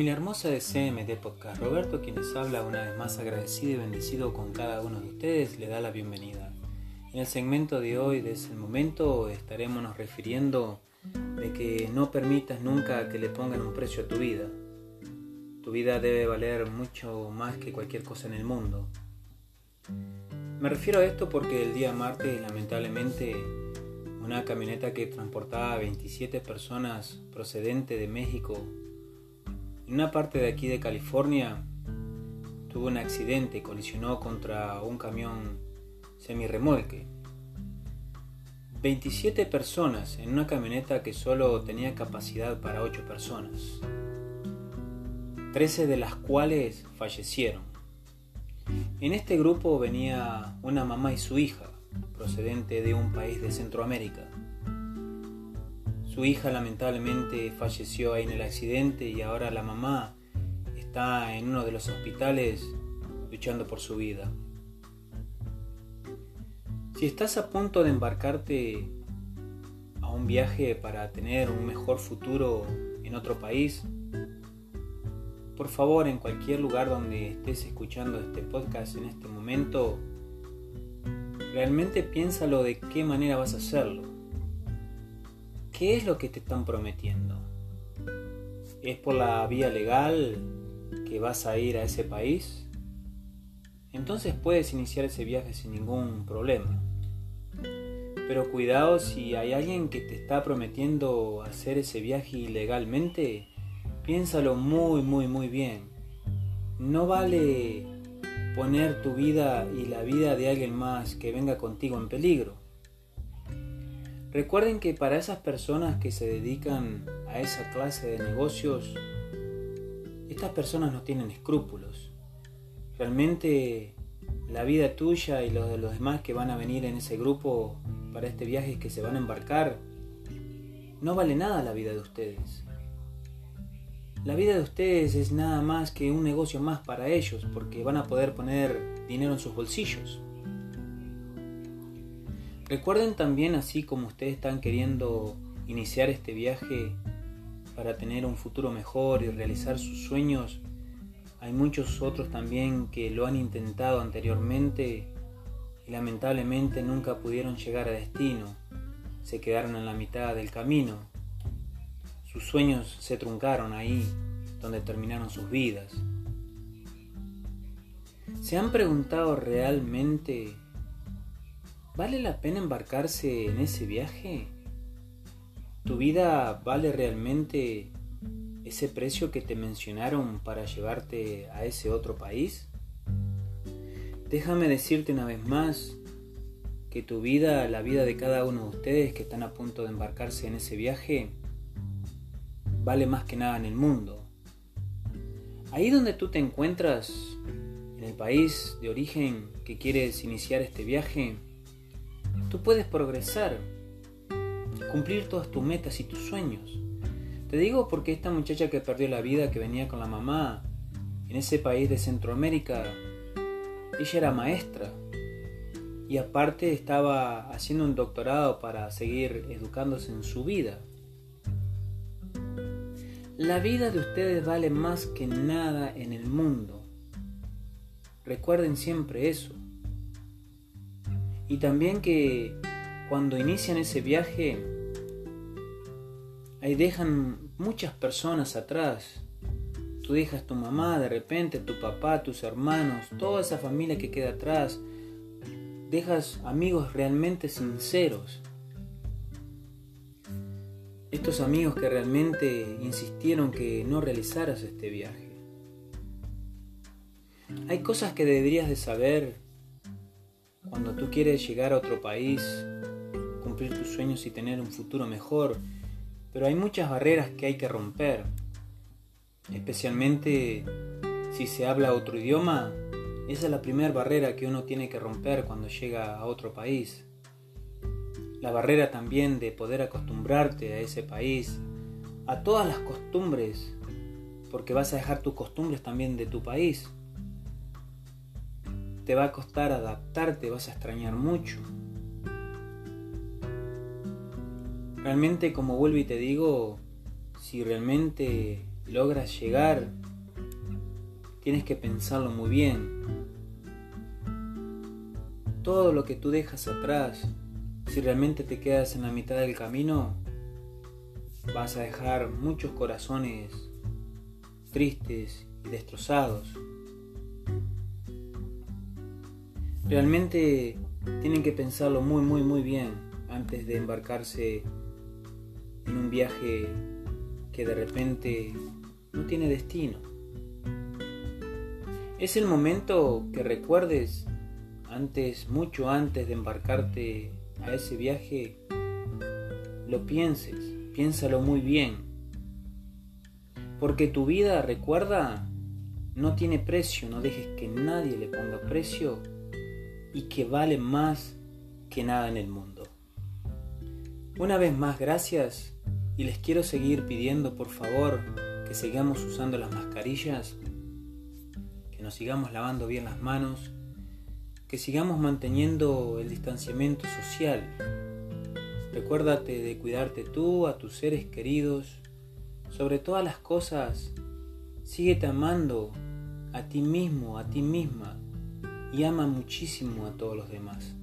Familia hermosa de CMD Podcast, Roberto quien les habla una vez más agradecido y bendecido con cada uno de ustedes, le da la bienvenida. En el segmento de hoy, de ese momento, estaremos nos refiriendo de que no permitas nunca que le pongan un precio a tu vida. Tu vida debe valer mucho más que cualquier cosa en el mundo. Me refiero a esto porque el día martes, lamentablemente, una camioneta que transportaba a 27 personas procedente de México en una parte de aquí de California tuvo un accidente y colisionó contra un camión semirremolque. 27 personas en una camioneta que solo tenía capacidad para 8 personas. 13 de las cuales fallecieron. En este grupo venía una mamá y su hija, procedente de un país de Centroamérica. Su hija lamentablemente falleció ahí en el accidente y ahora la mamá está en uno de los hospitales luchando por su vida. Si estás a punto de embarcarte a un viaje para tener un mejor futuro en otro país, por favor en cualquier lugar donde estés escuchando este podcast en este momento, realmente piénsalo de qué manera vas a hacerlo ¿Qué es lo que te están prometiendo? ¿Es por la vía legal que vas a ir a ese país? Entonces puedes iniciar ese viaje sin ningún problema. Pero cuidado si hay alguien que te está prometiendo hacer ese viaje ilegalmente, piénsalo muy, muy, muy bien. No vale poner tu vida y la vida de alguien más que venga contigo en peligro. Recuerden que para esas personas que se dedican a esa clase de negocios, estas personas no tienen escrúpulos. Realmente la vida tuya y los de los demás que van a venir en ese grupo para este viaje que se van a embarcar, no vale nada la vida de ustedes. La vida de ustedes es nada más que un negocio más para ellos porque van a poder poner dinero en sus bolsillos. Recuerden también, así como ustedes están queriendo iniciar este viaje para tener un futuro mejor y realizar sus sueños, hay muchos otros también que lo han intentado anteriormente y lamentablemente nunca pudieron llegar a destino. Se quedaron en la mitad del camino. Sus sueños se truncaron ahí, donde terminaron sus vidas. ¿Se han preguntado realmente ¿Vale la pena embarcarse en ese viaje? ¿Tu vida vale realmente ese precio que te mencionaron para llevarte a ese otro país? Déjame decirte una vez más que tu vida, la vida de cada uno de ustedes que están a punto de embarcarse en ese viaje, vale más que nada en el mundo. Ahí donde tú te encuentras, en el país de origen que quieres iniciar este viaje, Tú puedes progresar, cumplir todas tus metas y tus sueños. Te digo porque esta muchacha que perdió la vida, que venía con la mamá, en ese país de Centroamérica, ella era maestra y aparte estaba haciendo un doctorado para seguir educándose en su vida. La vida de ustedes vale más que nada en el mundo. Recuerden siempre eso. Y también que cuando inician ese viaje, ahí dejan muchas personas atrás. Tú dejas tu mamá, de repente tu papá, tus hermanos, toda esa familia que queda atrás. Dejas amigos realmente sinceros. Estos amigos que realmente insistieron que no realizaras este viaje. Hay cosas que deberías de saber cuando tú quieres llegar a otro país, cumplir tus sueños y tener un futuro mejor, pero hay muchas barreras que hay que romper, especialmente si se habla otro idioma, esa es la primera barrera que uno tiene que romper cuando llega a otro país. La barrera también de poder acostumbrarte a ese país, a todas las costumbres, porque vas a dejar tus costumbres también de tu país te va a costar adaptarte, vas a extrañar mucho. Realmente, como vuelvo y te digo, si realmente logras llegar, tienes que pensarlo muy bien. Todo lo que tú dejas atrás, si realmente te quedas en la mitad del camino, vas a dejar muchos corazones tristes y destrozados. Realmente tienen que pensarlo muy, muy, muy bien antes de embarcarse en un viaje que de repente no tiene destino. Es el momento que recuerdes antes, mucho antes de embarcarte a ese viaje, lo pienses, piénsalo muy bien. Porque tu vida, recuerda, no tiene precio, no dejes que nadie le ponga precio y que vale más que nada en el mundo. Una vez más, gracias y les quiero seguir pidiendo por favor que sigamos usando las mascarillas, que nos sigamos lavando bien las manos, que sigamos manteniendo el distanciamiento social. Recuérdate de cuidarte tú, a tus seres queridos, sobre todas las cosas, síguete amando a ti mismo, a ti misma y ama muchísimo a todos los demás.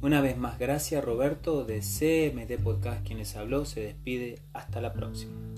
Una vez más, gracias Roberto de CMD Podcast, quien les habló, se despide. Hasta la próxima.